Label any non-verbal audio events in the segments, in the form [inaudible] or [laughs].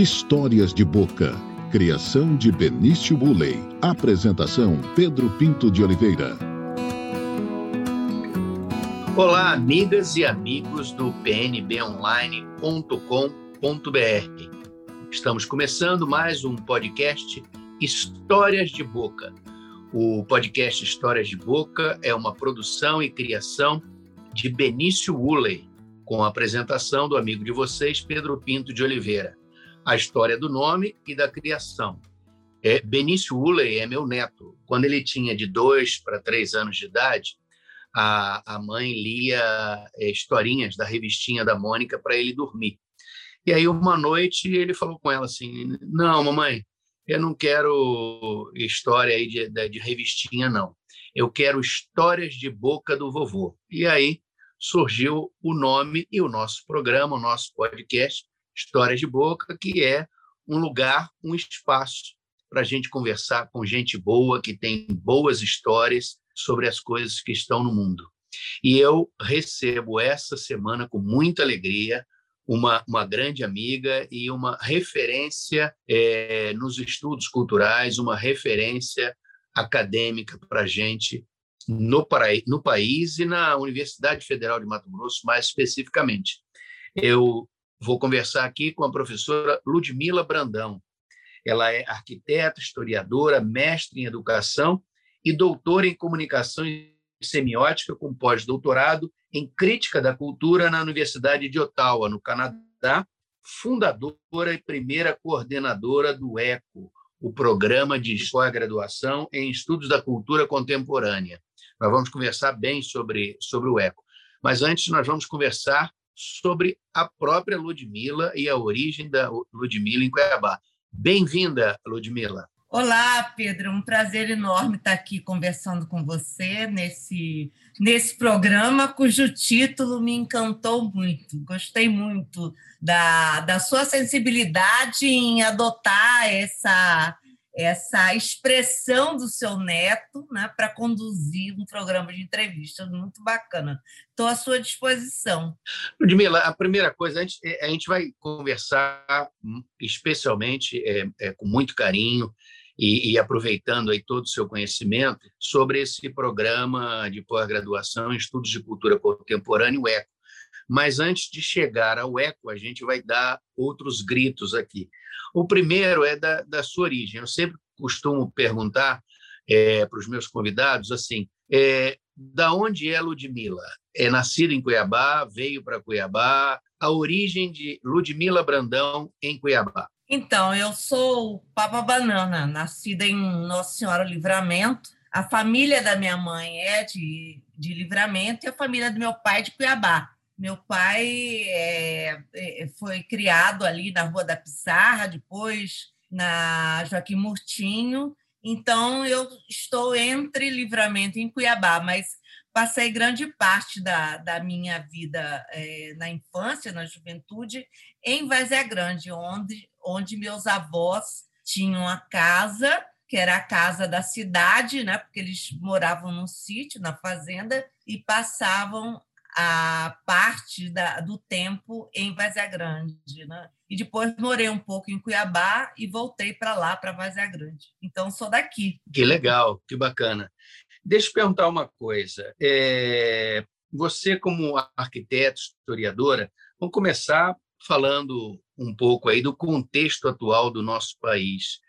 Histórias de Boca. Criação de Benício Bulley. Apresentação Pedro Pinto de Oliveira. Olá, amigas e amigos do pnbonline.com.br. Estamos começando mais um podcast Histórias de Boca. O podcast Histórias de Boca é uma produção e criação de Benício Woolley, com a apresentação do amigo de vocês, Pedro Pinto de Oliveira a história do nome e da criação. É, Benício Ulley é meu neto. Quando ele tinha de dois para três anos de idade, a, a mãe lia é, historinhas da revistinha da Mônica para ele dormir. E aí, uma noite, ele falou com ela assim: Não, mamãe, eu não quero história aí de, de, de revistinha, não. Eu quero histórias de boca do vovô. E aí surgiu o nome e o nosso programa, o nosso podcast, Histórias de Boca, que é um lugar, um espaço para a gente conversar com gente boa, que tem boas histórias sobre as coisas que estão no mundo. E eu recebo essa semana, com muita alegria, uma, uma grande amiga e uma referência é, nos estudos culturais, uma referência acadêmica para a gente no, no país e na Universidade Federal de Mato Grosso, mais especificamente. Eu Vou conversar aqui com a professora Ludmila Brandão. Ela é arquiteta, historiadora, mestre em educação e doutora em comunicação e semiótica com pós-doutorado em crítica da cultura na Universidade de Ottawa, no Canadá, fundadora e primeira coordenadora do ECO, o programa de pós-graduação em estudos da cultura contemporânea. Nós vamos conversar bem sobre, sobre o ECO. Mas antes, nós vamos conversar sobre a própria Ludmila e a origem da Ludmila em Cuiabá. Bem-vinda, Ludmila. Olá, Pedro. Um prazer enorme estar aqui conversando com você nesse, nesse programa, cujo título me encantou muito. Gostei muito da, da sua sensibilidade em adotar essa essa expressão do seu neto né, para conduzir um programa de entrevista. Muito bacana. Estou à sua disposição. Ludmila, a primeira coisa, a gente, é, a gente vai conversar especialmente, é, é, com muito carinho, e, e, aproveitando aí todo o seu conhecimento sobre esse programa de pós-graduação em Estudos de Cultura Contemporânea, o ECO. Mas antes de chegar ao ECO, a gente vai dar outros gritos aqui. O primeiro é da, da sua origem. Eu sempre costumo perguntar é, para os meus convidados assim: é, da onde é Ludmila? É nascida em Cuiabá, veio para Cuiabá. A origem de Ludmila Brandão em Cuiabá. Então, eu sou Papa Banana, nascida em Nossa Senhora Livramento. A família da minha mãe é de, de Livramento e a família do meu pai de Cuiabá. Meu pai é, é, foi criado ali na Rua da Pissarra, depois na Joaquim Murtinho. Então, eu estou entre Livramento e Cuiabá, mas passei grande parte da, da minha vida é, na infância, na juventude, em Vazia Grande, onde, onde meus avós tinham a casa, que era a casa da cidade, né? porque eles moravam num sítio, na fazenda, e passavam a parte da, do tempo em Vazia Grande, né? E depois morei um pouco em Cuiabá e voltei para lá, para Vazia Grande. Então, sou daqui. Que legal, que bacana. Deixa eu perguntar uma coisa. É, você, como arquiteta, historiadora, vamos começar falando um pouco aí do contexto atual do nosso país.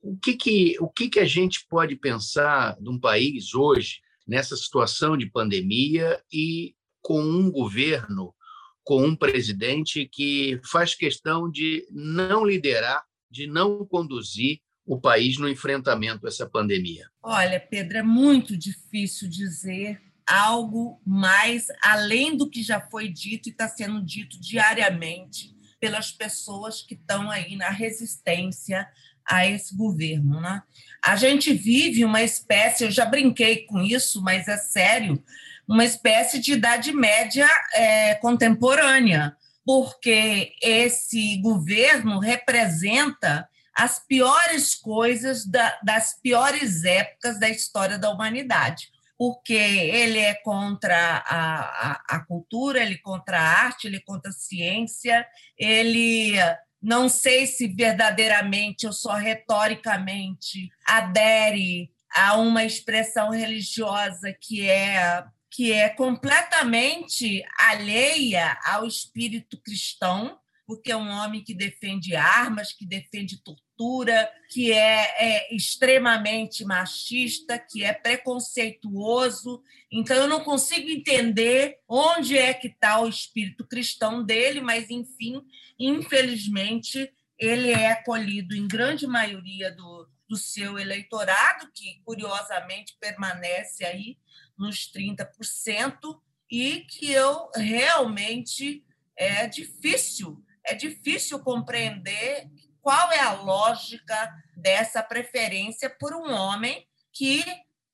O que que, o que que a gente pode pensar de um país hoje nessa situação de pandemia e com um governo, com um presidente que faz questão de não liderar, de não conduzir o país no enfrentamento a essa pandemia? Olha, Pedro, é muito difícil dizer algo mais além do que já foi dito e está sendo dito diariamente pelas pessoas que estão aí na resistência a esse governo. Né? A gente vive uma espécie, eu já brinquei com isso, mas é sério, uma espécie de idade média é, contemporânea, porque esse governo representa as piores coisas da, das piores épocas da história da humanidade porque ele é contra a, a, a, cultura, ele é contra a arte, ele é contra a ciência, ele não sei se verdadeiramente ou só retoricamente adere a uma expressão religiosa que é que é completamente alheia ao espírito cristão, porque é um homem que defende armas, que defende tortura, que é, é, extremamente machista, que é preconceituoso. Então, eu não consigo entender onde é que está o espírito cristão dele, mas, enfim, infelizmente, ele é acolhido em grande maioria do, do seu eleitorado, que, curiosamente, permanece aí nos 30%, e que eu realmente é difícil, é difícil compreender qual é a lógica dessa preferência por um homem que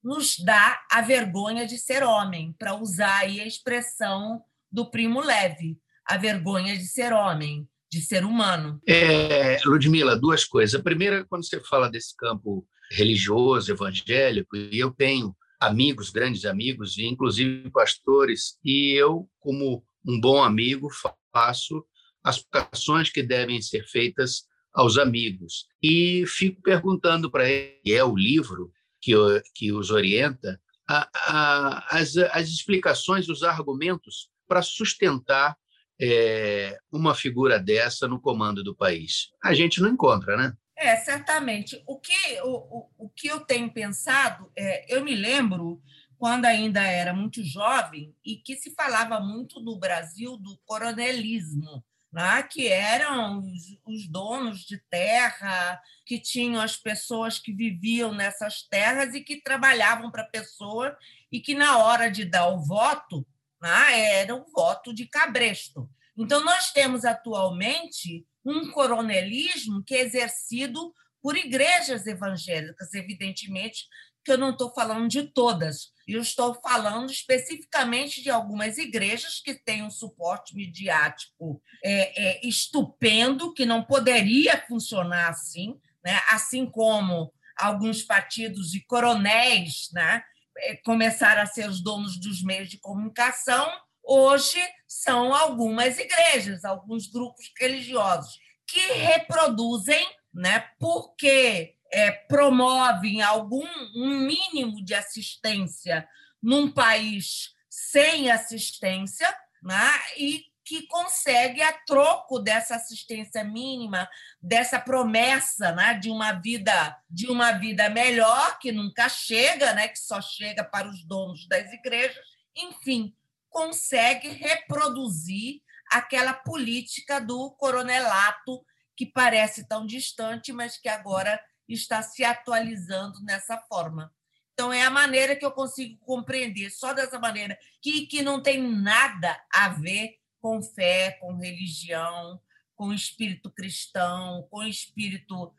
nos dá a vergonha de ser homem, para usar aí a expressão do Primo Leve, a vergonha de ser homem, de ser humano. É, Ludmila, duas coisas. A primeira, quando você fala desse campo religioso, evangélico, e eu tenho amigos, grandes amigos, e inclusive pastores, e eu, como um bom amigo, faço as vocações que devem ser feitas aos amigos. E fico perguntando para ele, é o livro que, que os orienta, a, a, as, as explicações, os argumentos para sustentar é, uma figura dessa no comando do país. A gente não encontra, né? É, certamente. O que, o, o, o que eu tenho pensado, é, eu me lembro quando ainda era muito jovem e que se falava muito no Brasil do coronelismo, né? que eram os, os donos de terra, que tinham as pessoas que viviam nessas terras e que trabalhavam para a pessoa e que, na hora de dar o voto, né? era o voto de cabresto. Então, nós temos atualmente um coronelismo que é exercido por igrejas evangélicas, evidentemente, que eu não estou falando de todas, eu estou falando especificamente de algumas igrejas que têm um suporte midiático é, é, estupendo, que não poderia funcionar assim, né? assim como alguns partidos e coronéis né? É, começaram a ser os donos dos meios de comunicação, hoje são algumas igrejas, alguns grupos religiosos que reproduzem, né, porque é, promovem algum um mínimo de assistência num país sem assistência, né, e que consegue, a troco dessa assistência mínima, dessa promessa né, de uma vida de uma vida melhor, que nunca chega, né, que só chega para os donos das igrejas, enfim, consegue reproduzir aquela política do coronelato que parece tão distante, mas que agora está se atualizando nessa forma. Então, é a maneira que eu consigo compreender, só dessa maneira, que, que não tem nada a ver com fé, com religião, com espírito cristão, com espírito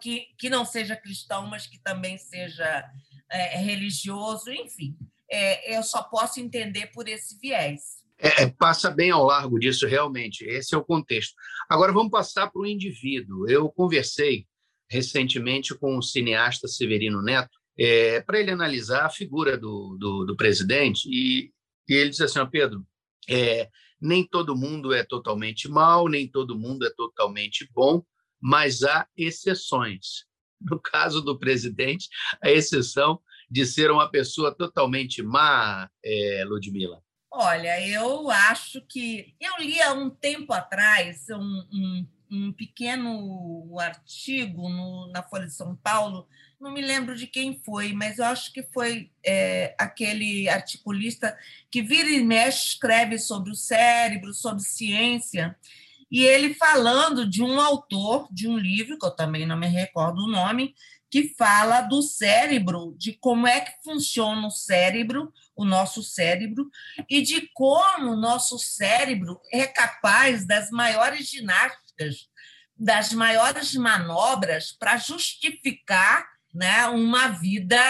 que, que não seja cristão, mas que também seja é, religioso, enfim é, eu só posso entender por esse viés. É, é, passa bem ao largo disso, realmente. Esse é o contexto. Agora vamos passar para o indivíduo. Eu conversei recentemente com o cineasta Severino Neto é, para ele analisar a figura do, do, do presidente e, e, ele disse assim, oh, Pedro, é, nem todo mundo é totalmente mal, nem todo mundo é totalmente bom, mas há exceções. [laughs] No caso do presidente, a exceção de ser uma pessoa totalmente má, é, Ludmila? Olha, eu acho que. Eu li há um tempo atrás um, um, um pequeno artigo no, na Folha de São Paulo, não me lembro de quem foi, mas eu acho que foi é, aquele articulista que vira e mexe, escreve sobre o cérebro, sobre ciência, e ele falando de um autor de um livro, que eu também não me recordo o nome, que fala do cérebro, de como é que funciona o cérebro, o nosso cérebro, e de como o nosso cérebro é capaz das maiores ginásticas, das maiores manobras para justificar né, uma vida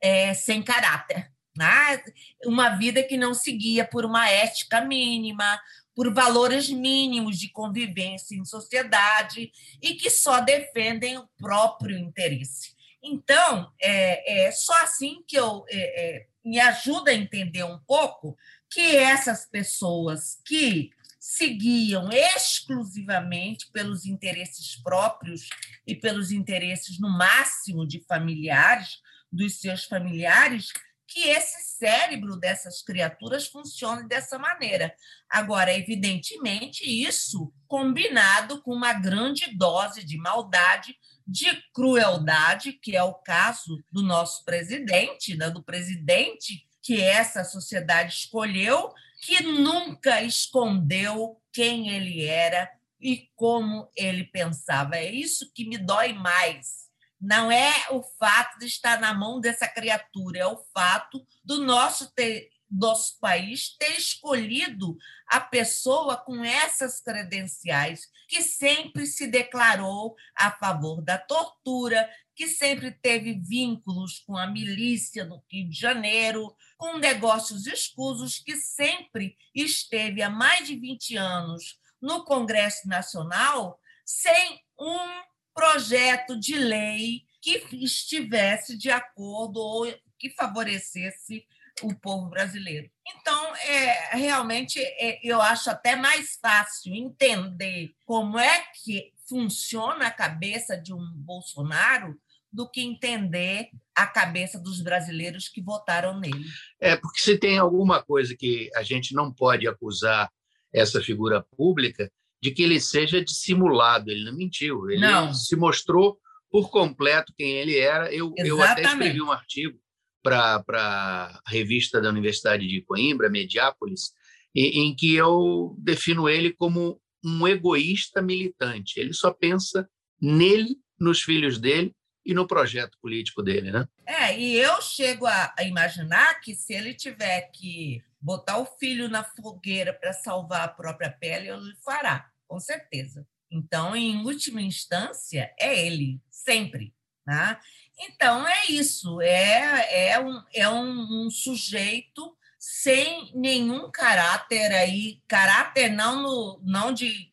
é, sem caráter. Né? Uma vida que não seguia por uma ética mínima, por valores mínimos de convivência em sociedade e que só defendem o próprio interesse. Então, é, é só assim que eu é, é, me ajuda a entender um pouco que essas pessoas que seguiam exclusivamente pelos interesses próprios e pelos interesses, no máximo, de familiares, dos seus familiares, que esse cérebro dessas criaturas funcione dessa maneira. Agora, evidentemente, isso combinado com uma grande dose de maldade, de crueldade, que é o caso do nosso presidente, né? do presidente que essa sociedade escolheu, que nunca escondeu quem ele era e como ele pensava. É isso que me dói mais. Não é o fato de estar na mão dessa criatura, é o fato do nosso, ter, nosso país ter escolhido a pessoa com essas credenciais, que sempre se declarou a favor da tortura, que sempre teve vínculos com a milícia no Rio de Janeiro, com negócios escusos, que sempre esteve há mais de 20 anos no Congresso Nacional sem um projeto de lei que estivesse de acordo ou que favorecesse o povo brasileiro. Então, é, realmente, é, eu acho até mais fácil entender como é que funciona a cabeça de um Bolsonaro do que entender a cabeça dos brasileiros que votaram nele. É, porque se tem alguma coisa que a gente não pode acusar essa figura pública de que ele seja dissimulado, ele não mentiu, ele não. se mostrou por completo quem ele era. Eu, eu até escrevi um artigo para a revista da Universidade de Coimbra, Mediápolis, em, em que eu defino ele como um egoísta militante. Ele só pensa nele, nos filhos dele e no projeto político dele, né? É, e eu chego a, imaginar que se ele tiver que botar o filho na fogueira para salvar a própria pele, ele fará, com certeza. Então, em última instância, é ele, sempre. Né? Então, é isso, é, é, um, é um, um sujeito sem nenhum caráter aí, caráter não, no, não de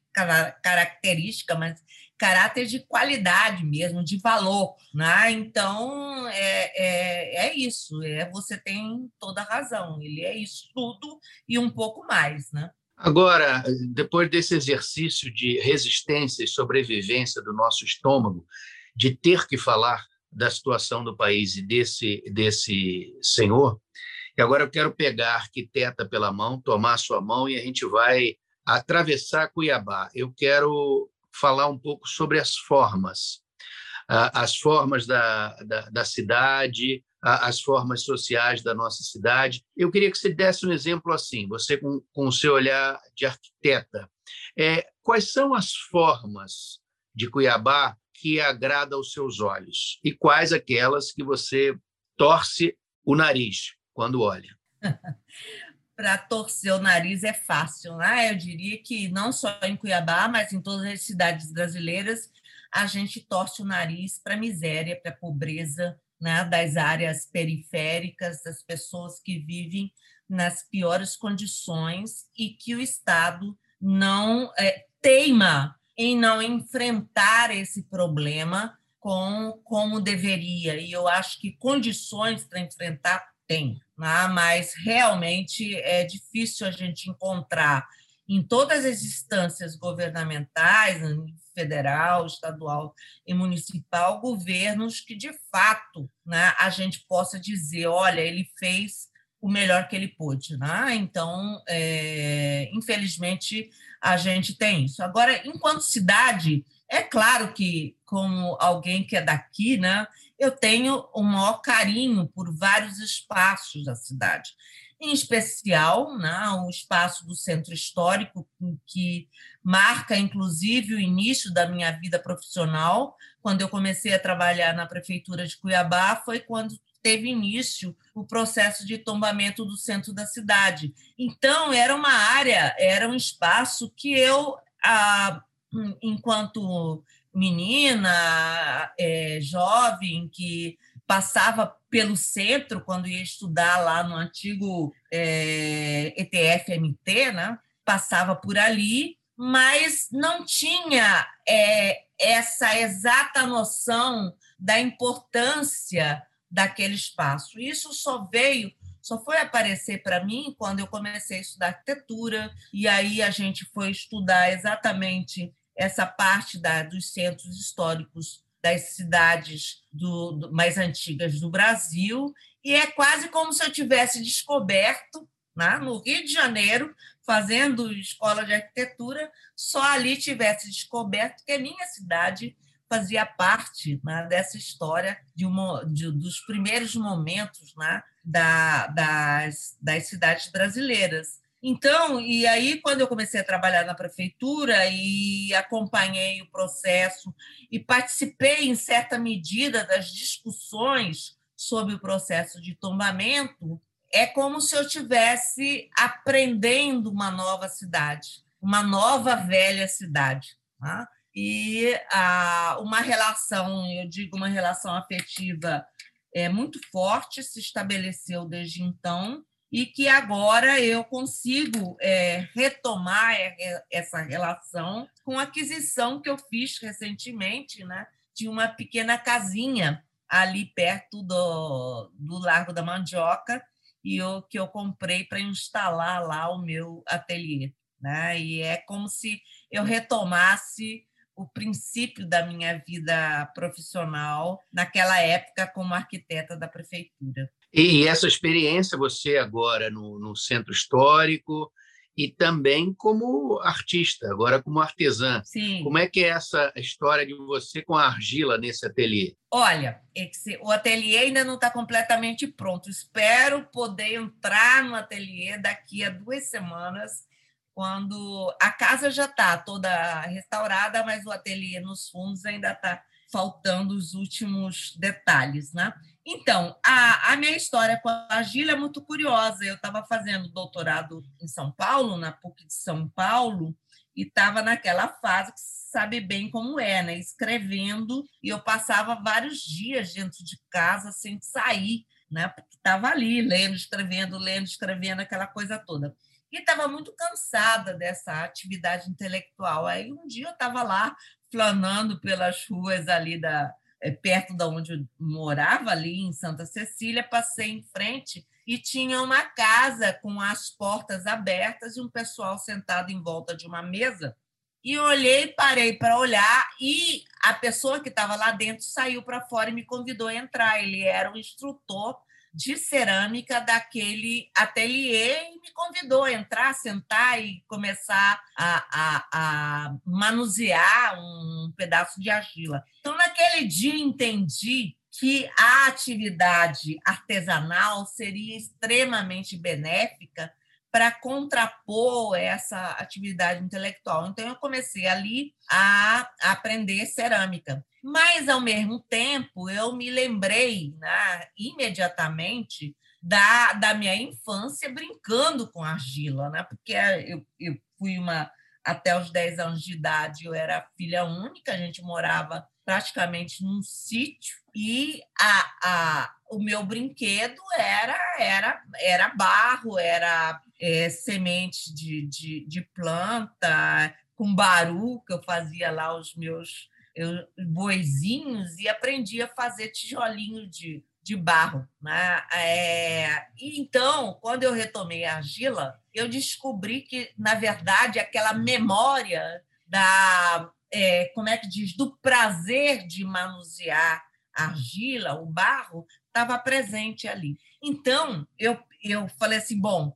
característica, mas caráter de qualidade mesmo, de valor. Né? Então, é, é, é isso, é, você tem toda a razão, ele é isso tudo e um pouco mais. Né? Agora, depois desse exercício de resistência e sobrevivência do nosso estômago, de ter que falar da situação do país e desse, desse senhor, e agora eu quero pegar arquiteta pela mão, tomar sua mão e a gente vai atravessar Cuiabá. Eu quero falar um pouco sobre as formas, as formas da, da, da cidade, as formas sociais da nossa cidade. Eu queria que você desse um exemplo assim, você com, com o seu olhar de arquiteta. É, quais são as formas de Cuiabá que agrada aos seus olhos e quais aquelas que você torce o nariz quando olha? [laughs] Para torcer o nariz é fácil, né? Eu diria que não só em Cuiabá, mas em todas as cidades brasileiras, a gente torce o nariz para a miséria, para a pobreza, né, das áreas periféricas, das pessoas que vivem nas piores condições e que o Estado não é, teima em não enfrentar esse problema com como deveria. E eu acho que condições para enfrentar tem, né? mas realmente é difícil a gente encontrar em todas as instâncias governamentais, federal, estadual e municipal, governos que, de fato, né, a gente possa dizer, olha, ele fez o melhor que ele pôde. Né? Então, é, infelizmente, a gente tem isso. Agora, enquanto cidade, é claro que, como alguém que é daqui, né, eu tenho o maior carinho por vários espaços da cidade em especial né, o espaço do centro histórico, que marca, inclusive, o início da minha vida profissional. Quando eu comecei a trabalhar na prefeitura de Cuiabá, foi quando teve início o processo de tombamento do centro da cidade. Então, era uma área, era um espaço que eu, enquanto menina, é, jovem, que passava pelo centro quando ia estudar lá no antigo é, ETF-MT, né? passava por ali, mas não tinha é, essa exata noção da importância daquele espaço. Isso só veio só foi aparecer para mim quando eu comecei a estudar arquitetura, e aí a gente foi estudar exatamente essa parte da, dos centros históricos das cidades do, do, mais antigas do Brasil, e é quase como se eu tivesse descoberto, né, no Rio de Janeiro, fazendo escola de arquitetura, só ali tivesse descoberto que a minha cidade fazia parte né, dessa história de, uma, de dos primeiros momentos né, da, das, das cidades brasileiras. Então, e aí, quando eu comecei a trabalhar na prefeitura e acompanhei o processo e participei, em certa medida, das discussões sobre o processo de tombamento, é como se eu estivesse aprendendo uma nova cidade, uma nova velha cidade. Tá? e ah, uma relação, eu digo uma relação afetiva é, muito forte se estabeleceu desde então e que agora eu consigo é, retomar essa relação com a aquisição que eu fiz recentemente né, de uma pequena casinha ali perto do, do Largo da Mandioca e eu, que eu comprei para instalar lá o meu ateliê. Né? E é como se eu retomasse o princípio da minha vida profissional naquela época como arquiteta da prefeitura. E essa experiência, você agora no, no centro histórico e também como artista, agora como artesã. Sim. Como é que é essa história de você com a argila nesse ateliê? Olha, o ateliê ainda não está completamente pronto. Espero poder entrar no ateliê daqui a duas semanas quando a casa já está toda restaurada, mas o ateliê nos fundos ainda está faltando os últimos detalhes, né? Então, a, a minha história com a argila é muito curiosa. Eu estava fazendo doutorado em São Paulo, na PUC de São Paulo, e estava naquela fase que sabe bem como é, né? Escrevendo, e eu passava vários dias dentro de casa sem sair, né? Porque estava ali, lendo, escrevendo, lendo, escrevendo, aquela coisa toda e estava muito cansada dessa atividade intelectual. Aí um dia eu estava lá flanando pelas ruas ali da perto da onde eu morava ali em Santa Cecília, passei em frente e tinha uma casa com as portas abertas e um pessoal sentado em volta de uma mesa. E olhei, parei para olhar e a pessoa que estava lá dentro saiu para fora e me convidou a entrar. Ele era um instrutor de cerâmica daquele ateliê e me convidou a entrar, sentar e começar a, a, a manusear um pedaço de argila. Então, naquele dia, entendi que a atividade artesanal seria extremamente benéfica para contrapor essa atividade intelectual. Então, eu comecei ali a aprender cerâmica. Mas, ao mesmo tempo, eu me lembrei né, imediatamente da, da minha infância brincando com argila, né? porque eu, eu fui uma. Até os 10 anos de idade, eu era filha única, a gente morava praticamente num sítio e a, a, o meu brinquedo era era era barro, era é, semente de, de, de planta, com baru, que eu fazia lá os meus eu, boizinhos e aprendi a fazer tijolinho de, de barro. Né? É, e então, quando eu retomei a argila, eu descobri que, na verdade, aquela memória da, é, como é que diz, do prazer de manusear a argila, o barro, estava presente ali. Então, eu, eu falei assim, bom,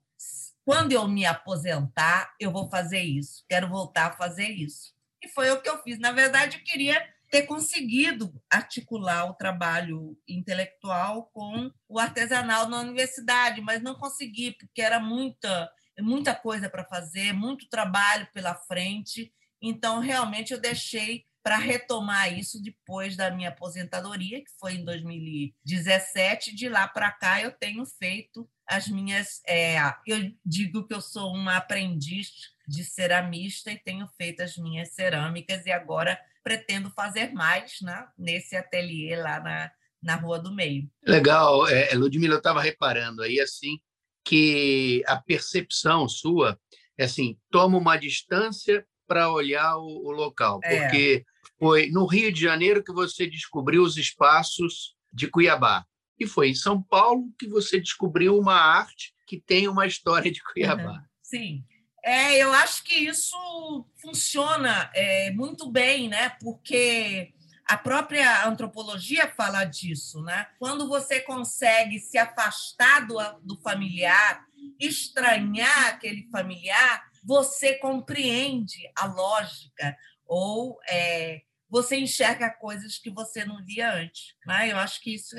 quando eu me aposentar, eu vou fazer isso, quero voltar a fazer isso. E foi o que eu fiz. Na verdade, eu queria ter conseguido articular o trabalho intelectual com o artesanal na universidade, mas não consegui, porque era muita, muita coisa para fazer, muito trabalho pela frente. Então, realmente, eu deixei para retomar isso depois da minha aposentadoria, que foi em 2017. De lá para cá, eu tenho feito as minhas. É, eu digo que eu sou uma aprendiz de ceramista e tenho feito as minhas cerâmicas e agora pretendo fazer mais né, nesse ateliê lá na, na Rua do Meio. Legal, é, Ludmila, eu estava reparando aí assim que a percepção sua é assim, toma uma distância para olhar o, o local, é. porque foi no Rio de Janeiro que você descobriu os espaços de Cuiabá. E foi em São Paulo que você descobriu uma arte que tem uma história de Cuiabá. Sim. É, eu acho que isso funciona é, muito bem, né? Porque a própria antropologia fala disso, né? Quando você consegue se afastar do, do familiar, estranhar aquele familiar, você compreende a lógica ou é, você enxerga coisas que você não via antes. Né? Eu acho que isso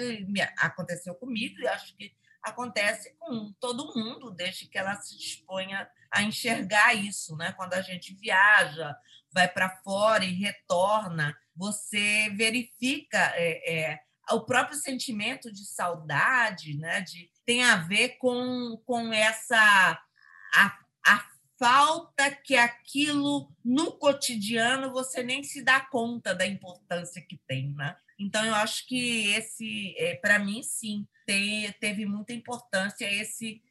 aconteceu comigo e acho que acontece com todo mundo, desde que ela se disponha a enxergar isso. Né? Quando a gente viaja, vai para fora e retorna, você verifica é, é, o próprio sentimento de saudade, né? de, tem a ver com, com essa a, falta que aquilo no cotidiano você nem se dá conta da importância que tem, né? Então eu acho que esse, é, para mim, sim, tem, teve muita importância esse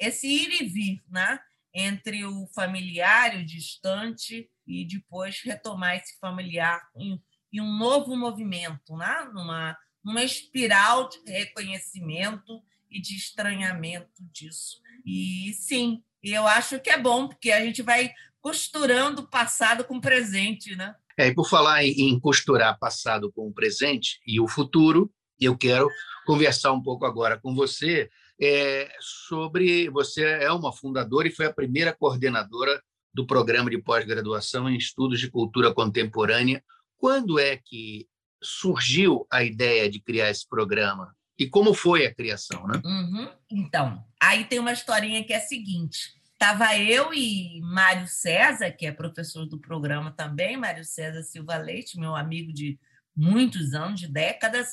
esse ir e vir, né? Entre o familiar, o distante e depois retomar esse familiar em, em um novo movimento, né? Numa numa espiral de reconhecimento e de estranhamento disso. E sim, e eu acho que é bom, porque a gente vai costurando o passado com o presente, né? É, e por falar em costurar passado com o presente e o futuro, eu quero conversar um pouco agora com você é, sobre. Você é uma fundadora e foi a primeira coordenadora do programa de pós-graduação em estudos de cultura contemporânea. Quando é que surgiu a ideia de criar esse programa? E como foi a criação, né? Uhum. Então, aí tem uma historinha que é a seguinte. Estava eu e Mário César, que é professor do programa também, Mário César Silva Leite, meu amigo de muitos anos, de décadas.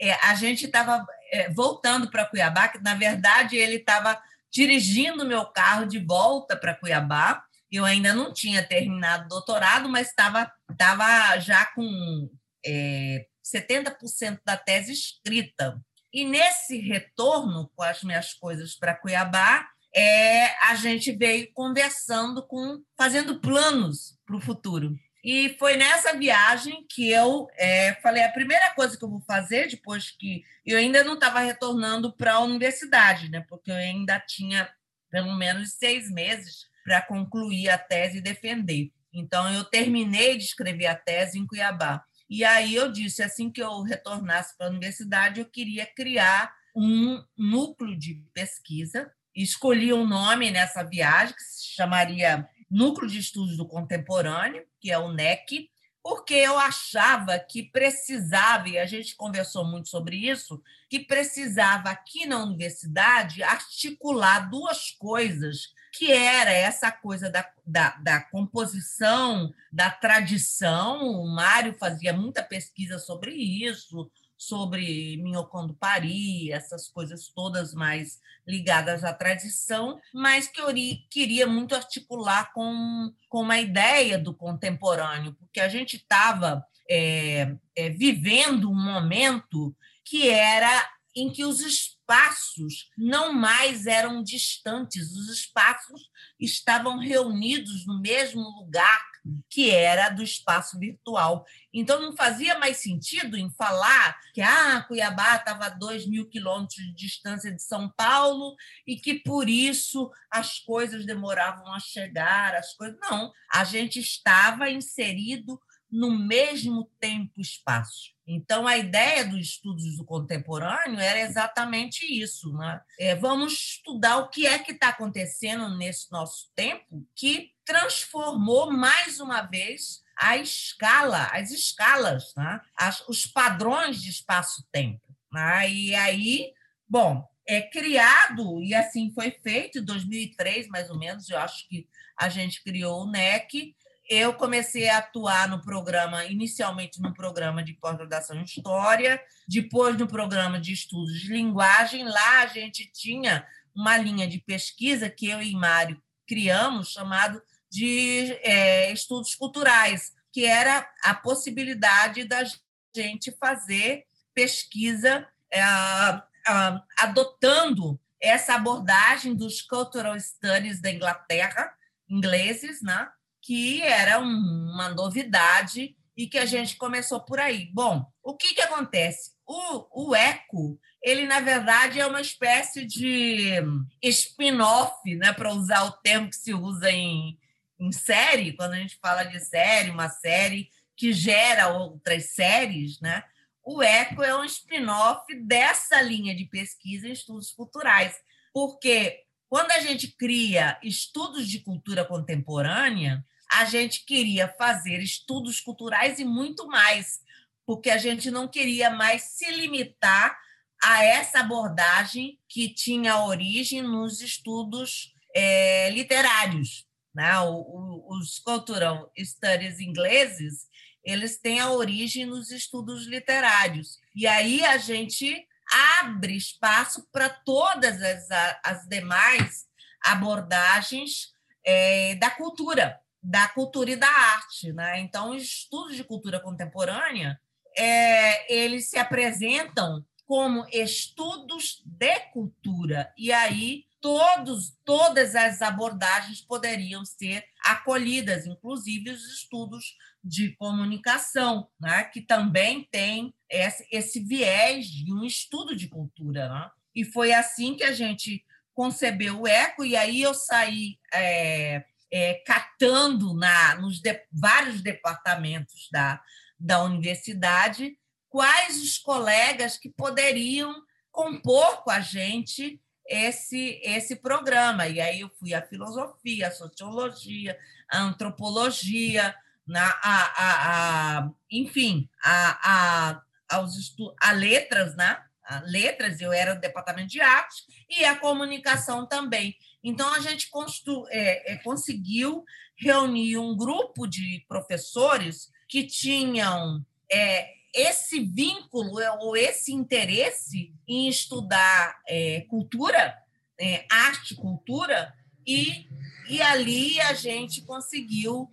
É, a gente estava é, voltando para Cuiabá, que na verdade ele estava dirigindo meu carro de volta para Cuiabá. Eu ainda não tinha terminado o doutorado, mas estava tava já com é, 70% da tese escrita. E nesse retorno com as minhas coisas para Cuiabá, é, a gente veio conversando com, fazendo planos para o futuro. E foi nessa viagem que eu é, falei: a primeira coisa que eu vou fazer, depois que eu ainda não estava retornando para a universidade, né? porque eu ainda tinha pelo menos seis meses para concluir a tese e defender. Então, eu terminei de escrever a tese em Cuiabá. E aí eu disse, assim que eu retornasse para a universidade, eu queria criar um núcleo de pesquisa. Escolhi um nome nessa viagem que se chamaria Núcleo de Estudos do Contemporâneo, que é o NEC, porque eu achava que precisava, e a gente conversou muito sobre isso, que precisava aqui na universidade articular duas coisas que era essa coisa da, da, da, composição, da tradição. O Mário fazia muita pesquisa sobre isso, sobre Minhocondo Paris, essas coisas todas mais ligadas à tradição, mas que eu queria muito articular com, com uma ideia do contemporâneo, porque a gente estava é, é, vivendo um momento que era em que os espaços não mais eram distantes, os espaços estavam reunidos no mesmo lugar que era do espaço virtual. Então, não fazia mais sentido em falar que ah, Cuiabá estava a 2 mil quilômetros de distância de São Paulo e que, por isso, as coisas demoravam a chegar. As coisas... Não, a gente estava inserido no mesmo tempo e espaço. Então, a ideia dos estudos do contemporâneo era exatamente isso. Né? É, vamos estudar o que é que está acontecendo nesse nosso tempo que transformou mais uma vez a escala, as escalas, né? As, os padrões de espaço-tempo. Né? E aí, bom, é criado, e assim foi feito, em 2003, mais ou menos, eu acho que a gente criou o NEC, eu comecei a atuar no programa, inicialmente no programa de pós-graduação em História, depois no programa de estudos de linguagem. Lá a gente tinha uma linha de pesquisa que eu e Mário criamos, chamado de é, estudos culturais, que era a possibilidade da gente fazer pesquisa é, adotando essa abordagem dos cultural studies da Inglaterra, ingleses, né? Que era uma novidade e que a gente começou por aí. Bom, o que, que acontece? o, o eco, ele, na verdade, é uma espécie de spin-off, né, para usar o termo que se usa em, em série, quando a gente fala de série, uma série que gera outras séries, né? O ECO é um spin-off dessa linha de pesquisa em estudos culturais, porque quando a gente cria estudos de cultura contemporânea, a gente queria fazer estudos culturais e muito mais, porque a gente não queria mais se limitar a essa abordagem que tinha origem nos estudos é, literários. Né? Os cultural studies ingleses eles têm a origem nos estudos literários. E aí a gente abre espaço para todas as, as demais abordagens é, da cultura, da cultura e da arte. Né? Então, os estudos de cultura contemporânea é, eles se apresentam como estudos de cultura. E aí todos, todas as abordagens poderiam ser acolhidas, inclusive os estudos de comunicação, né, que também tem esse, esse viés de um estudo de cultura. Né? E foi assim que a gente concebeu o ECO, e aí eu saí é, é, catando na, nos de, vários departamentos da, da universidade quais os colegas que poderiam compor com a gente esse, esse programa. E aí eu fui a filosofia, a sociologia, a antropologia, na, a, a, a enfim, a, a, aos estu a letras, né? A letras, eu era do departamento de arte, e a comunicação também. Então, a gente é, é, conseguiu reunir um grupo de professores que tinham é, esse vínculo é, ou esse interesse em estudar é, cultura, é, arte, cultura, e, e ali a gente conseguiu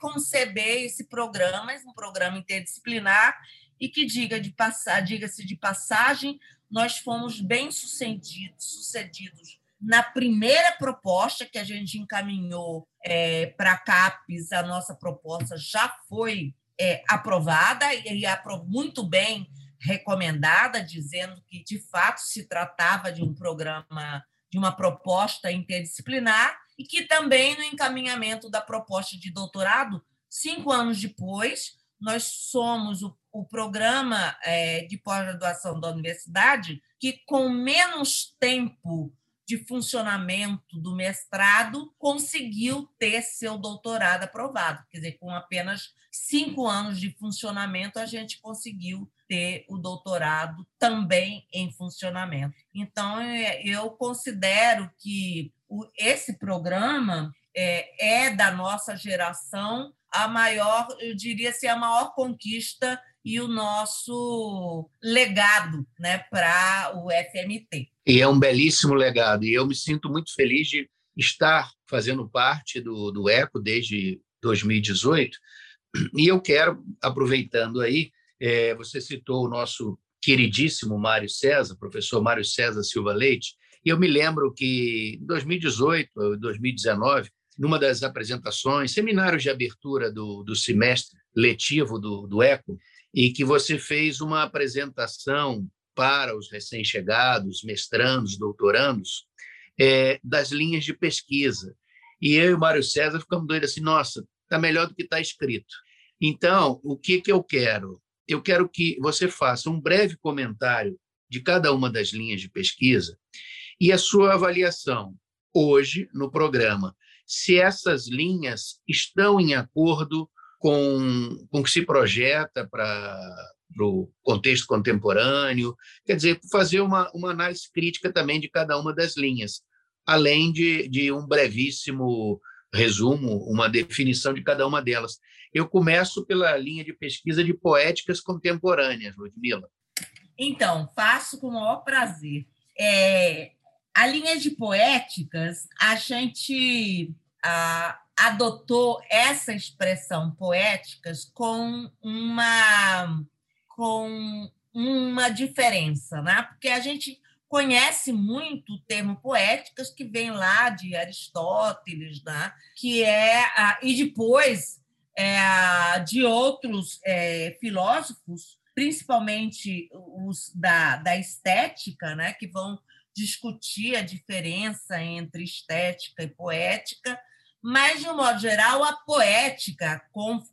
conceber esse programa, um programa interdisciplinar, e que diga de passar, diga-se de passagem, nós fomos bem sucedidos, sucedidos na primeira proposta que a gente encaminhou é, para a CAPES, a nossa proposta já foi é, aprovada e muito bem recomendada, dizendo que de fato se tratava de um programa, de uma proposta interdisciplinar e que também no encaminhamento da proposta de doutorado, cinco anos depois, nós somos o, o programa é, de pós-graduação da universidade que, com menos tempo de funcionamento do mestrado, conseguiu ter seu doutorado aprovado. Quer dizer, com apenas cinco anos de funcionamento, a gente conseguiu ter o doutorado também em funcionamento. Então, é, eu considero que esse programa é, é da nossa geração a maior, eu diria assim, a maior conquista e o nosso legado né, para o FMT. E é um belíssimo legado, e eu me sinto muito feliz de estar fazendo parte do, do ECO desde 2018. E eu quero, aproveitando aí, é, você citou o nosso queridíssimo Mário César, professor Mário César Silva Leite, e eu me lembro que em 2018, 2019, numa das apresentações, seminários de abertura do, do semestre letivo do, do ECO, e que você fez uma apresentação para os recém-chegados, mestrandos, doutorandos, é, das linhas de pesquisa. E eu e o Mário César ficamos doidos assim, nossa, está melhor do que está escrito. Então, o que, que eu quero? Eu quero que você faça um breve comentário de cada uma das linhas de pesquisa e a sua avaliação hoje no programa, se essas linhas estão em acordo com, com o que se projeta para o contexto contemporâneo, quer dizer, fazer uma, uma análise crítica também de cada uma das linhas, além de, de um brevíssimo resumo, uma definição de cada uma delas. Eu começo pela linha de pesquisa de poéticas contemporâneas, Ludmila. Então, faço com o maior prazer. É, a linha de poéticas, a gente a, adotou essa expressão poéticas com uma com uma diferença, né? Porque a gente conhece muito o termo poéticas que vem lá de Aristóteles, né? Que é e depois é, de outros é, filósofos principalmente os da, da estética, né, que vão discutir a diferença entre estética e poética, mas, de um modo geral, a poética,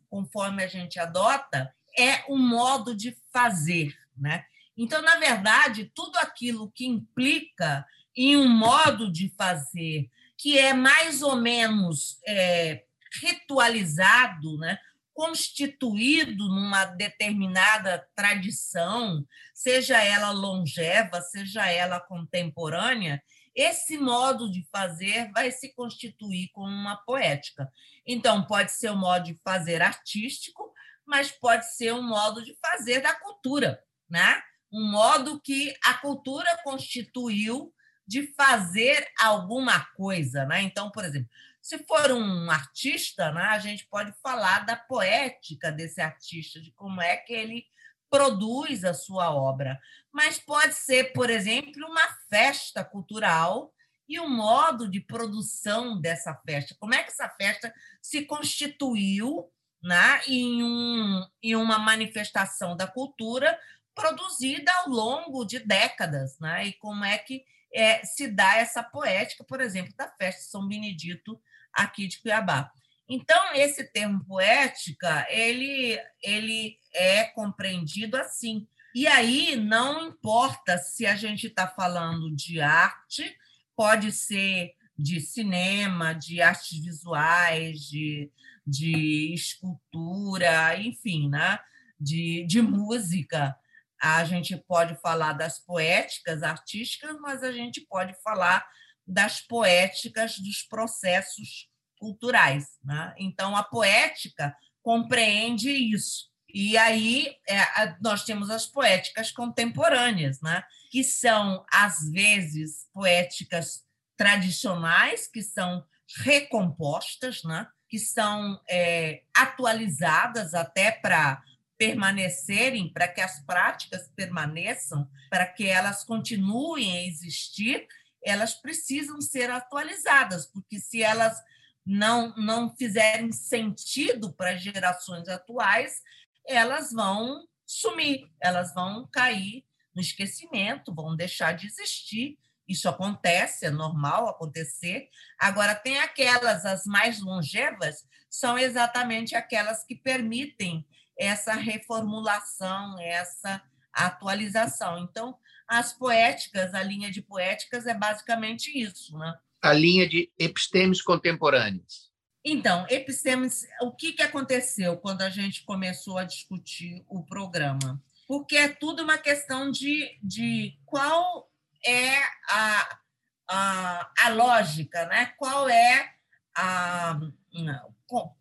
conforme a gente adota, é um modo de fazer. Né? Então, na verdade, tudo aquilo que implica em um modo de fazer que é mais ou menos é, ritualizado, né? constituído numa determinada tradição, seja ela longeva, seja ela contemporânea, esse modo de fazer vai se constituir como uma poética. Então, pode ser um modo de fazer artístico, mas pode ser um modo de fazer da cultura, né? um modo que a cultura constituiu de fazer alguma coisa. Né? Então, por exemplo, se for um artista, né, a gente pode falar da poética desse artista, de como é que ele produz a sua obra. Mas pode ser, por exemplo, uma festa cultural e o modo de produção dessa festa. Como é que essa festa se constituiu né, em, um, em uma manifestação da cultura produzida ao longo de décadas, né? e como é que é, se dá essa poética, por exemplo, da festa de São Benedito aqui de Cuiabá. Então, esse termo poética, ele, ele é compreendido assim. E aí não importa se a gente está falando de arte, pode ser de cinema, de artes visuais, de, de escultura, enfim, né? de, de música. A gente pode falar das poéticas artísticas, mas a gente pode falar das poéticas dos processos culturais. Né? Então, a poética compreende isso. E aí é, nós temos as poéticas contemporâneas, né? que são, às vezes, poéticas tradicionais, que são recompostas, né? que são é, atualizadas até para permanecerem, para que as práticas permaneçam, para que elas continuem a existir, elas precisam ser atualizadas, porque se elas não, não fizerem sentido para as gerações atuais, elas vão sumir, elas vão cair no esquecimento, vão deixar de existir. Isso acontece, é normal acontecer. Agora, tem aquelas, as mais longevas, são exatamente aquelas que permitem essa reformulação, essa atualização. Então, as poéticas, a linha de poéticas é basicamente isso, né? A linha de epistemes contemporâneos. Então, epistemes, o que, que aconteceu quando a gente começou a discutir o programa? Porque é tudo uma questão de, de qual é a, a, a lógica, né? qual é a.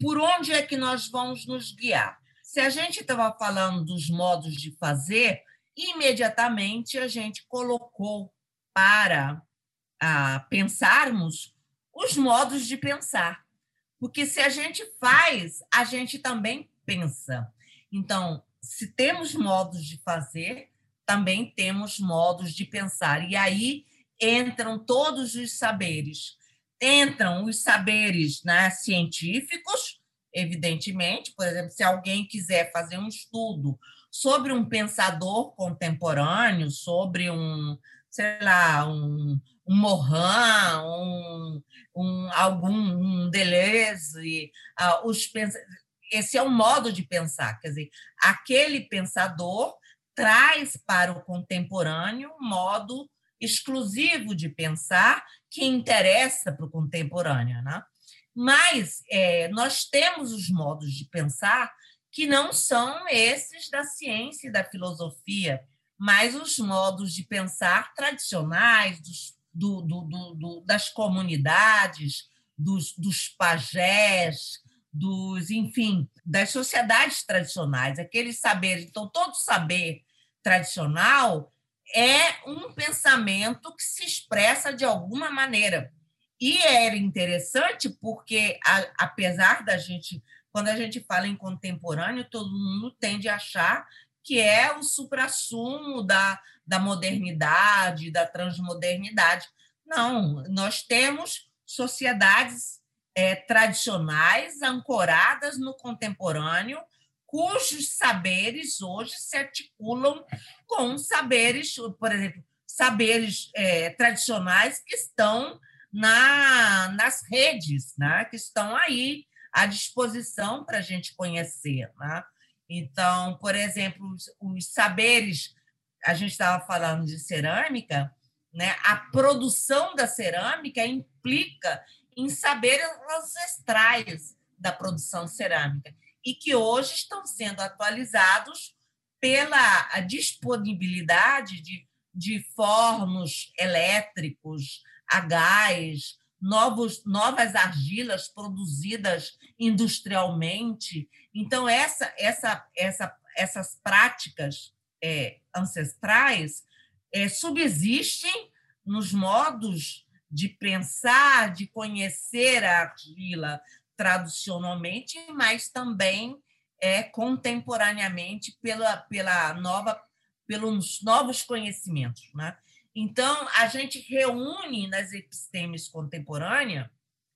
Por onde é que nós vamos nos guiar? Se a gente estava falando dos modos de fazer, imediatamente a gente colocou para ah, pensarmos os modos de pensar. Porque se a gente faz, a gente também pensa. Então, se temos modos de fazer, também temos modos de pensar. E aí entram todos os saberes. Entram os saberes né, científicos, evidentemente, por exemplo, se alguém quiser fazer um estudo sobre um pensador contemporâneo, sobre um, sei lá, um, um Morin, um, um, algum um Deleuze, uh, os esse é um modo de pensar, quer dizer, aquele pensador traz para o contemporâneo um modo exclusivo de pensar que interessa para o contemporâneo, né? Mas é, nós temos os modos de pensar que não são esses da ciência e da filosofia, mas os modos de pensar tradicionais dos, do, do, do, das comunidades, dos, dos pajés, dos, enfim, das sociedades tradicionais, aqueles saberes. Então, todo saber tradicional é um pensamento que se expressa de alguma maneira. E era interessante porque, apesar da gente quando a gente fala em contemporâneo, todo mundo tende a achar que é o suprassumo da, da modernidade, da transmodernidade. Não, nós temos sociedades é, tradicionais ancoradas no contemporâneo, cujos saberes hoje se articulam com saberes, por exemplo, saberes é, tradicionais que estão na, nas redes, né? que estão aí à disposição para a gente conhecer. Né? Então, por exemplo, os, os saberes, a gente estava falando de cerâmica, né? a produção da cerâmica implica em saberes ancestrais da produção cerâmica e que hoje estão sendo atualizados pela disponibilidade de, de fornos elétricos, a gás, novos, novas argilas produzidas industrialmente. Então, essa, essa, essa, essas práticas é, ancestrais é, subsistem nos modos de pensar, de conhecer a argila tradicionalmente, mas também é, contemporaneamente pela, pela nova, pelos novos conhecimentos. Né? Então, a gente reúne nas epistemes contemporânea,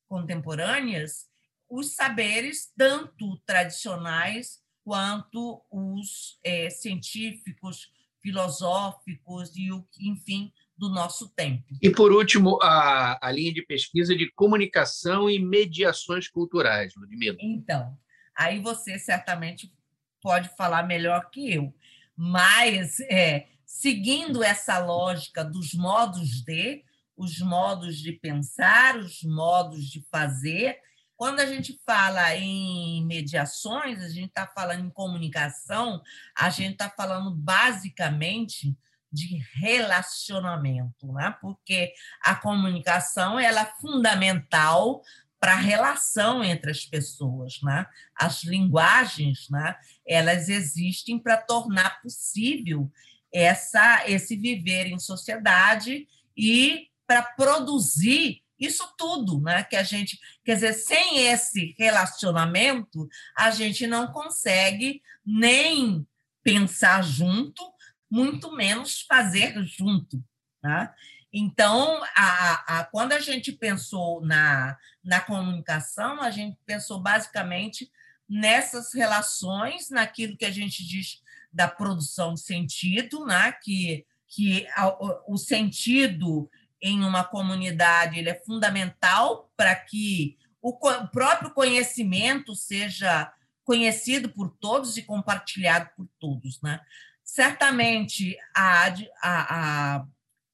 contemporâneas os saberes, tanto tradicionais quanto os é, científicos, filosóficos e, o, enfim, do nosso tempo. E, por último, a, a linha de pesquisa de comunicação e mediações culturais, Ludmila. Então, aí você certamente pode falar melhor que eu, mas é, seguindo essa lógica dos modos de, os modos de pensar, os modos de fazer. Quando a gente fala em mediações, a gente está falando em comunicação, a gente está falando basicamente de relacionamento, né? porque a comunicação ela é fundamental para a relação entre as pessoas, né? As linguagens, né? Elas existem para tornar possível essa esse viver em sociedade e para produzir isso tudo, né? Que a gente, quer dizer, sem esse relacionamento, a gente não consegue nem pensar junto, muito menos fazer junto. Tá? Então, a, a, quando a gente pensou na, na comunicação, a gente pensou basicamente nessas relações, naquilo que a gente diz da produção de sentido, né? que, que o, o sentido em uma comunidade ele é fundamental para que o, próprio conhecimento seja conhecido por todos e compartilhado por todos. Né? certamente a, a, a,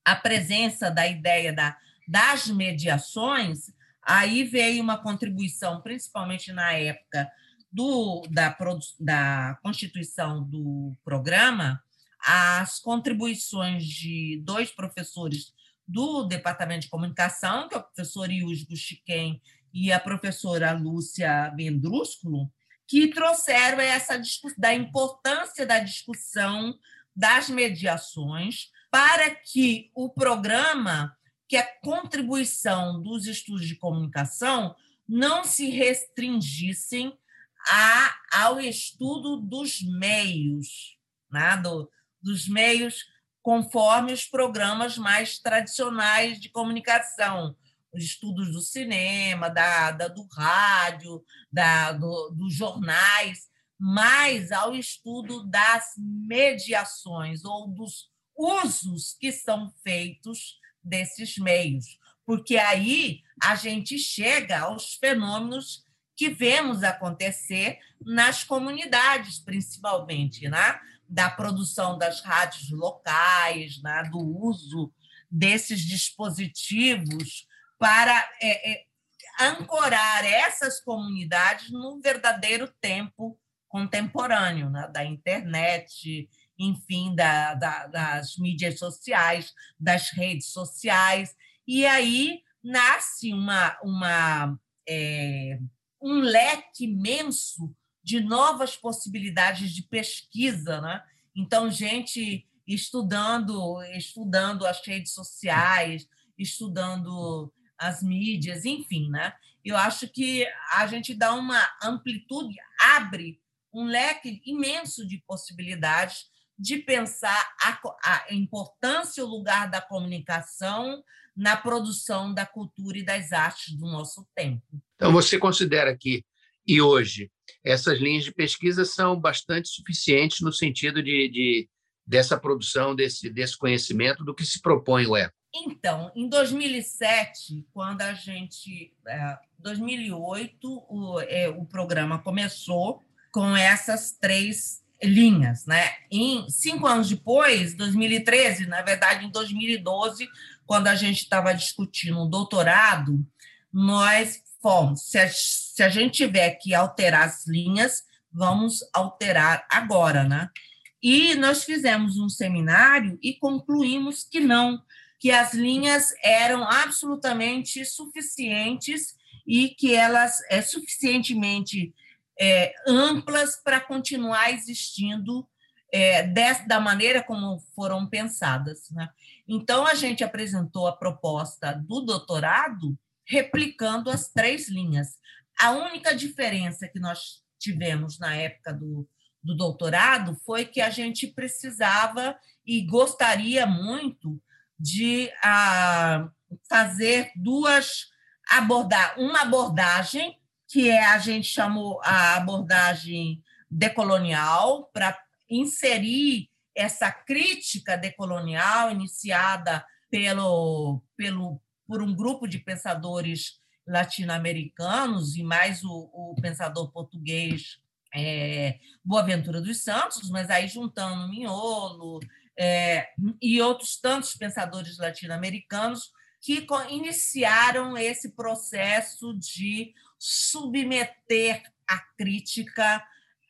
a presença da ideia da, das mediações, aí veio uma contribuição, principalmente na época do, da, da constituição do programa, as contribuições de dois professores do Departamento de Comunicação, que é o professor Iusgo Chiquem e a professora Lúcia Vendrúsculo, que trouxeram essa da importância da discussão das mediações para que o programa, que é contribuição dos estudos de comunicação, não se restringissem a, ao estudo dos meios, né? Do, dos meios conforme os programas mais tradicionais de comunicação, os estudos do cinema, da, da do rádio, da, do, dos jornais, mas ao estudo das mediações ou dos usos que são feitos desses meios, porque aí a gente chega aos fenômenos que vemos acontecer nas comunidades, principalmente, né? Da produção das rádios locais, né? do uso desses dispositivos para é, é, ancorar essas comunidades no verdadeiro tempo contemporâneo, né? da internet, enfim, da, da, das mídias sociais, das redes sociais. E aí nasce uma, uma, é, um leque imenso de novas possibilidades de pesquisa. Né? Então, gente estudando, estudando as redes sociais, estudando as mídias, enfim, né? Eu acho que a gente dá uma amplitude, abre um leque imenso de possibilidades de pensar a, a importância e o lugar da comunicação na produção da cultura e das artes do nosso tempo. Então, você considera que, e hoje, essas linhas de pesquisa são bastante suficientes no sentido de, de dessa produção desse, desse conhecimento do que se propõe o ECO. Então, em 2007, quando a gente. É, 2008, o, é, o programa começou com essas três linhas. Né? Em cinco anos depois, 2013, na verdade, em 2012, quando a gente estava discutindo o doutorado, nós fomos. Se se a gente tiver que alterar as linhas, vamos alterar agora. Né? E nós fizemos um seminário e concluímos que não, que as linhas eram absolutamente suficientes e que elas é suficientemente é, amplas para continuar existindo é, da maneira como foram pensadas. Né? Então, a gente apresentou a proposta do doutorado replicando as três linhas. A única diferença que nós tivemos na época do, do doutorado foi que a gente precisava e gostaria muito de a, ah, fazer duas abordar uma abordagem que é a gente chamou a abordagem decolonial para inserir essa crítica decolonial iniciada pelo, pelo por um grupo de pensadores latino-americanos e mais o, o pensador português é, Boaventura dos Santos, mas aí juntando Miolo, é, e outros tantos pensadores latino-americanos que iniciaram esse processo de submeter a crítica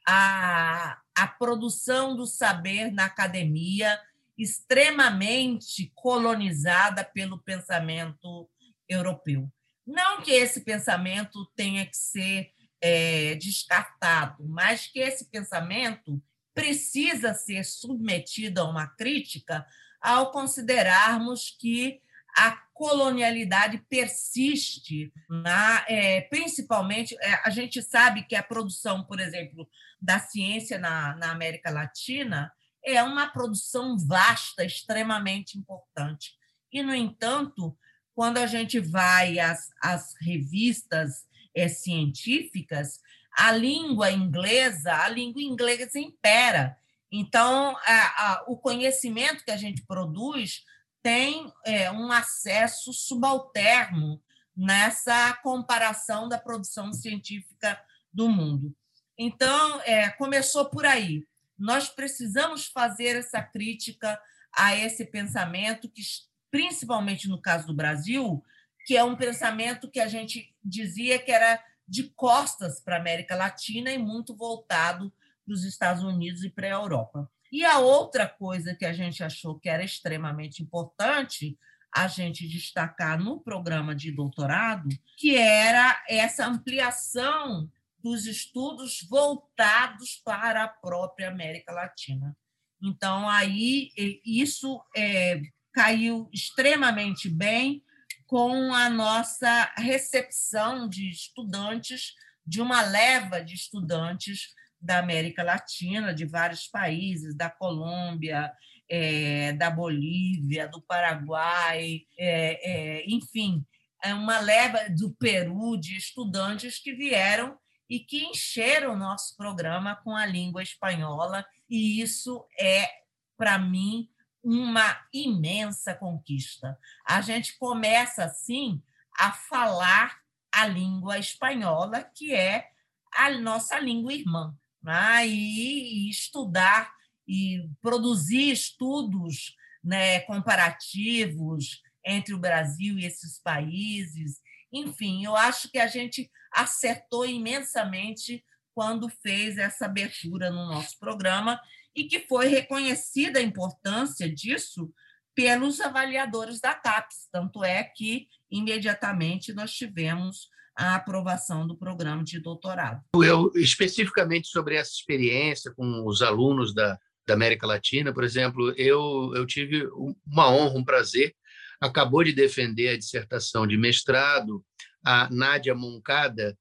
à, à produção do saber na academia, extremamente colonizada pelo pensamento europeu. Não que esse pensamento tenha que ser é, descartado, mas que esse pensamento precisa ser submetido a uma crítica ao considerarmos que a colonialidade persiste, na, é, principalmente, é, a gente sabe que a produção, por exemplo, da ciência na, na América Latina é uma produção vasta, extremamente importante. E, no entanto, quando a gente vai às, às revistas é, científicas, a língua inglesa, a língua inglesa impera. Então, a, a, o conhecimento que a gente produz tem é, um acesso subalterno nessa comparação da produção científica do mundo. Então, é, começou por aí. Nós precisamos fazer essa crítica a esse pensamento que, principalmente no caso do Brasil, que é um pensamento que a gente dizia que era de costas para a América Latina e muito voltado para os Estados Unidos e para a Europa. E a outra coisa que a gente achou que era extremamente importante a gente destacar no programa de doutorado, que era essa ampliação dos estudos voltados para a própria América Latina. Então, aí, isso é, caiu extremamente bem com a nossa recepção de estudantes, de uma leva de estudantes da América Latina, de vários países, da Colômbia, é, da Bolívia, do Paraguai, é, é, enfim, é uma leva do Peru de estudantes que vieram e que encheram o nosso programa com a língua espanhola, e isso é, para mim, uma imensa conquista. A gente começa, assim, a falar a língua espanhola, que é a nossa língua irmã né? e, estudar e produzir estudos né, comparativos entre o Brasil e esses países. Enfim, eu acho que a gente acertou imensamente quando fez essa abertura no nosso programa e que foi reconhecida a importância disso pelos avaliadores da CAPES. Tanto é que, imediatamente, nós tivemos a aprovação do programa de doutorado. Eu, especificamente sobre essa experiência com os alunos da, da América Latina, por exemplo, eu, eu tive uma honra, um prazer. Acabou de defender a dissertação de mestrado a Nádia Moncada,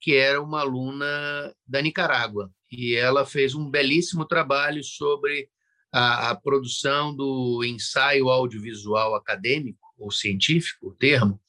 que era uma aluna da Nicarágua, e ela fez um belíssimo trabalho sobre a, a produção do ensaio audiovisual acadêmico ou científico, o termo,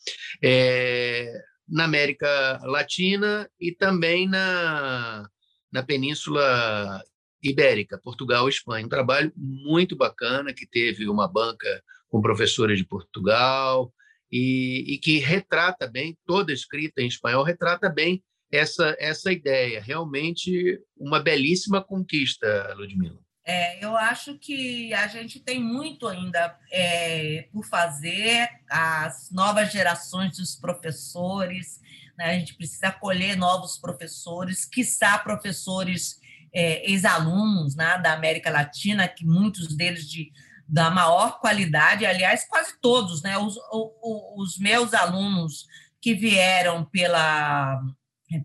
é, na América Latina e também na, na Península Ibérica, Portugal e Espanha. Um trabalho muito bacana que teve uma banca com professores de Portugal e, e que retrata bem, toda escrita em espanhol, retrata bem essa, essa ideia. Realmente uma belíssima conquista, Ludmila. É, eu acho que a gente tem muito ainda é, por fazer, as novas gerações dos professores, né? a gente precisa acolher novos professores, quiçá professores é, ex-alunos né, da América Latina, que muitos deles de, da maior qualidade, aliás, quase todos, né? os, os meus alunos que vieram pela,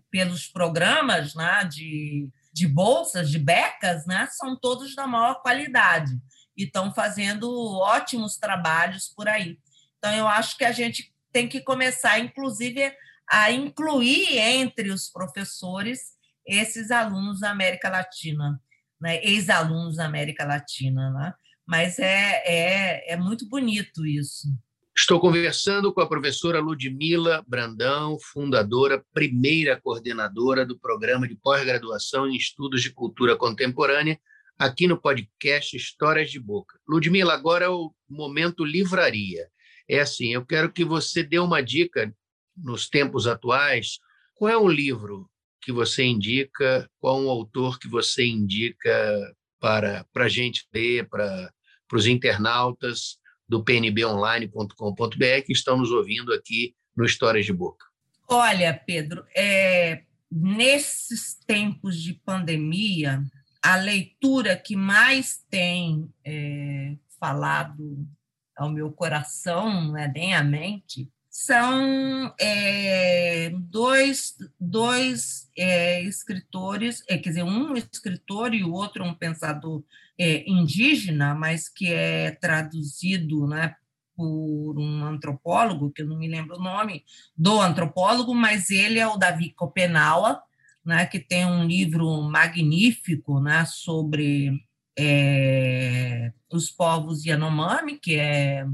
pelos programas né, de de bolsas, de becas, né, são todos da maior qualidade e estão fazendo ótimos trabalhos por aí. Então, eu acho que a gente tem que começar, inclusive, a incluir entre os professores esses alunos da América Latina, né? ex-alunos da América Latina. Né? Mas é, é, é muito bonito isso. Estou conversando com a professora Ludmila Brandão, fundadora, primeira coordenadora do programa de pós-graduação em Estudos de Cultura Contemporânea, aqui no podcast Histórias de Boca. Ludmila, agora é o momento livraria. É assim, eu quero que você dê uma dica nos tempos atuais. Qual é o livro que você indica? Qual um autor que você indica para, para a gente ler, para, para os internautas? Do pnbonline.com.br que estão nos ouvindo aqui no Histórias de Boca. Olha, Pedro, é, nesses tempos de pandemia, a leitura que mais tem é, falado ao meu coração, não é nem à mente, são é, dois, dois é, escritores, é, quer dizer, um escritor e o outro um pensador é, indígena, mas que é traduzido né, por um antropólogo, que eu não me lembro o nome do antropólogo, mas ele é o Davi Copenaua, né, que tem um livro magnífico né, sobre é, os povos Yanomami, que é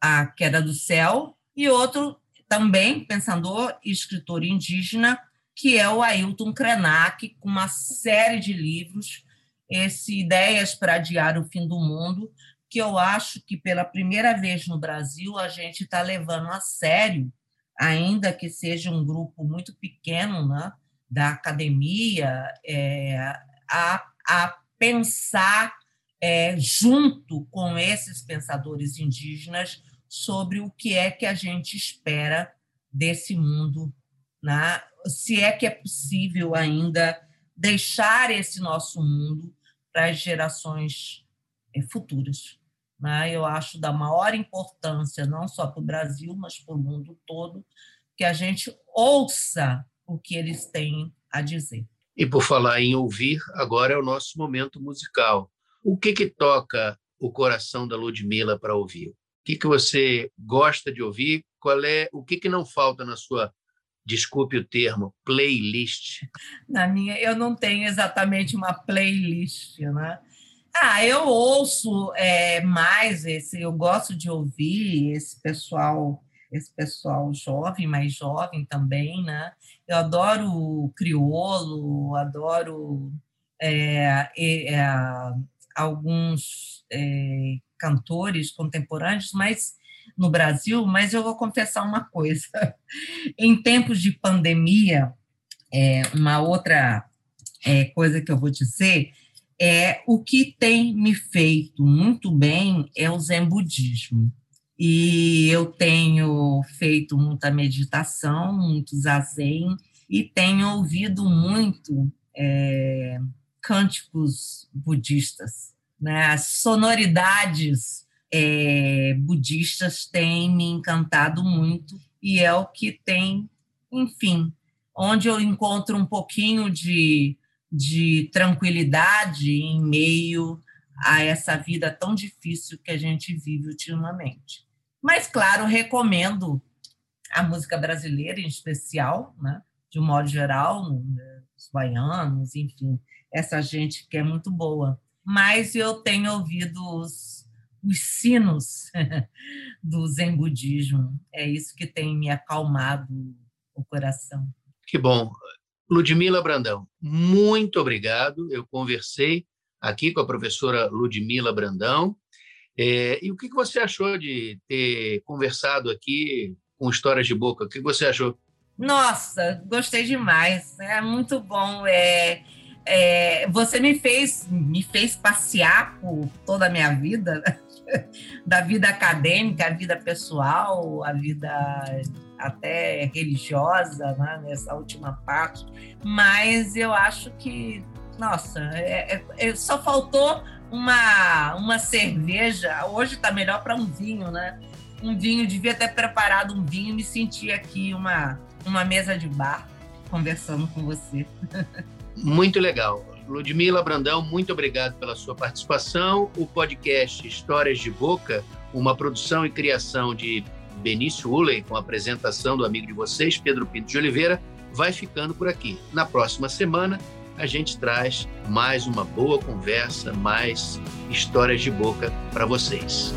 a queda do céu, e outro também pensador e escritor indígena, que é o Ailton Krenak, com uma série de livros, esse Ideias para Adiar o Fim do Mundo, que eu acho que pela primeira vez no Brasil a gente está levando a sério, ainda que seja um grupo muito pequeno né, da academia, é, a, a pensar é, junto com esses pensadores indígenas sobre o que é que a gente espera desse mundo, né? se é que é possível ainda deixar esse nosso mundo para as gerações eh, futuras. Né? Eu acho da maior importância, não só para o Brasil, mas para o mundo todo, que a gente ouça o que eles têm a dizer. E por falar em ouvir, agora é o nosso momento musical. O que, que toca o coração da Ludmilla para ouvir? Que, que você gosta de ouvir, qual é o que, que não falta na sua, desculpe o termo, playlist? Na minha, eu não tenho exatamente uma playlist, né? Ah, eu ouço é, mais esse, eu gosto de ouvir esse pessoal, esse pessoal jovem, mais jovem também, né? Eu adoro criolo, adoro é, é, alguns é, cantores contemporâneos, mas no Brasil, mas eu vou confessar uma coisa. [laughs] em tempos de pandemia, é, uma outra é, coisa que eu vou dizer é o que tem me feito muito bem é o Zen Budismo. E eu tenho feito muita meditação, muito zazen, e tenho ouvido muito é, cânticos budistas né? As sonoridades é, budistas têm me encantado muito e é o que tem, enfim, onde eu encontro um pouquinho de, de tranquilidade em meio a essa vida tão difícil que a gente vive ultimamente. Mas, claro, recomendo a música brasileira em especial, né? de um modo geral, os baianos, enfim, essa gente que é muito boa mas eu tenho ouvido os, os sinos [laughs] do Zen Budismo. É isso que tem me acalmado o coração. Que bom. Ludmila Brandão, muito obrigado. Eu conversei aqui com a professora Ludmila Brandão. É, e o que você achou de ter conversado aqui com Histórias de Boca? O que você achou? Nossa, gostei demais. É muito bom. É, é, você me fez me fez passear por toda a minha vida, [laughs] da vida acadêmica, a vida pessoal, a vida até religiosa, né? nessa última parte. Mas eu acho que, nossa, é, é, é só faltou uma, uma cerveja. Hoje está melhor para um vinho, né? Um vinho, devia ter preparado um vinho e me sentir aqui uma uma mesa de bar conversando com você. [laughs] Muito legal. Ludmila Brandão, muito obrigado pela sua participação. O podcast Histórias de Boca, uma produção e criação de Benício Uley, com a apresentação do amigo de vocês, Pedro Pinto de Oliveira, vai ficando por aqui. Na próxima semana, a gente traz mais uma boa conversa, mais histórias de boca para vocês.